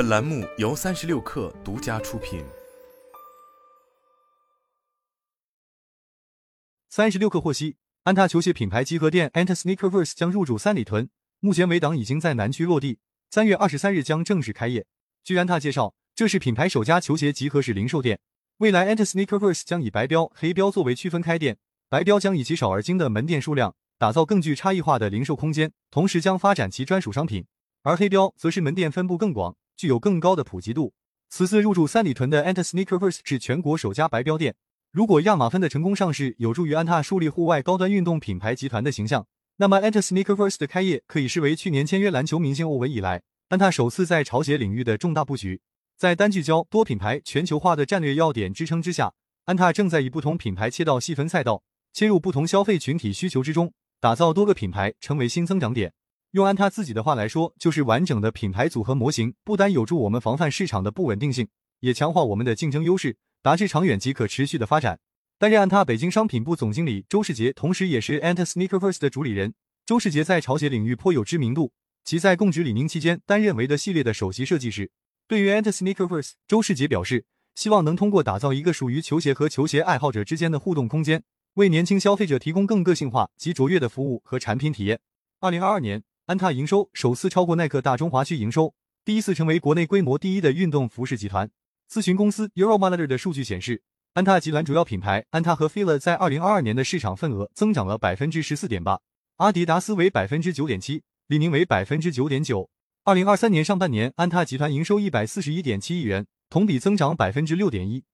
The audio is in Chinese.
本栏目由三十六氪独家出品。三十六氪获悉，安踏球鞋品牌集合店 Anta Sneakerverse 将入驻三里屯，目前围挡已经在南区落地，三月二十三日将正式开业。据安踏介绍，这是品牌首家球鞋集合式零售店。未来 Anta Sneakerverse 将以白标、黑标作为区分开店，白标将以其少而精的门店数量。打造更具差异化的零售空间，同时将发展其专属商品；而黑标则是门店分布更广，具有更高的普及度。此次入驻三里屯的 Anta Sneakerverse 是全国首家白标店。如果亚马芬的成功上市有助于安踏树立户外高端运动品牌集团的形象，那么 Anta Sneakerverse 的开业可以视为去年签约篮球明星欧文以来，安踏首次在潮鞋领域的重大布局。在单聚焦、多品牌、全球化的战略要点支撑之下，安踏正在以不同品牌切到细分赛道，切入不同消费群体需求之中。打造多个品牌成为新增长点，用安踏自己的话来说，就是完整的品牌组合模型，不单有助我们防范市场的不稳定性，也强化我们的竞争优势，达至长远及可持续的发展。担任安踏北京商品部总经理周世杰，同时也是 Anta Sneakerverse 的主理人。周世杰在潮鞋领域颇有知名度，其在供职李宁期间担任维德系列的首席设计师。对于 Anta Sneakerverse，周世杰表示，希望能通过打造一个属于球鞋和球鞋爱好者之间的互动空间。为年轻消费者提供更个性化及卓越的服务和产品体验。二零二二年，安踏营收首次超过耐克大中华区营收，第一次成为国内规模第一的运动服饰集团。咨询公司 Euromonitor 的数据显示，安踏集团主要品牌安踏和 Fila 在二零二二年的市场份额增长了百分之十四点八，阿迪达斯为百分之九点七，李宁为百分之九点九。二零二三年上半年，安踏集团营收一百四十一点七亿元，同比增长百分之六点一。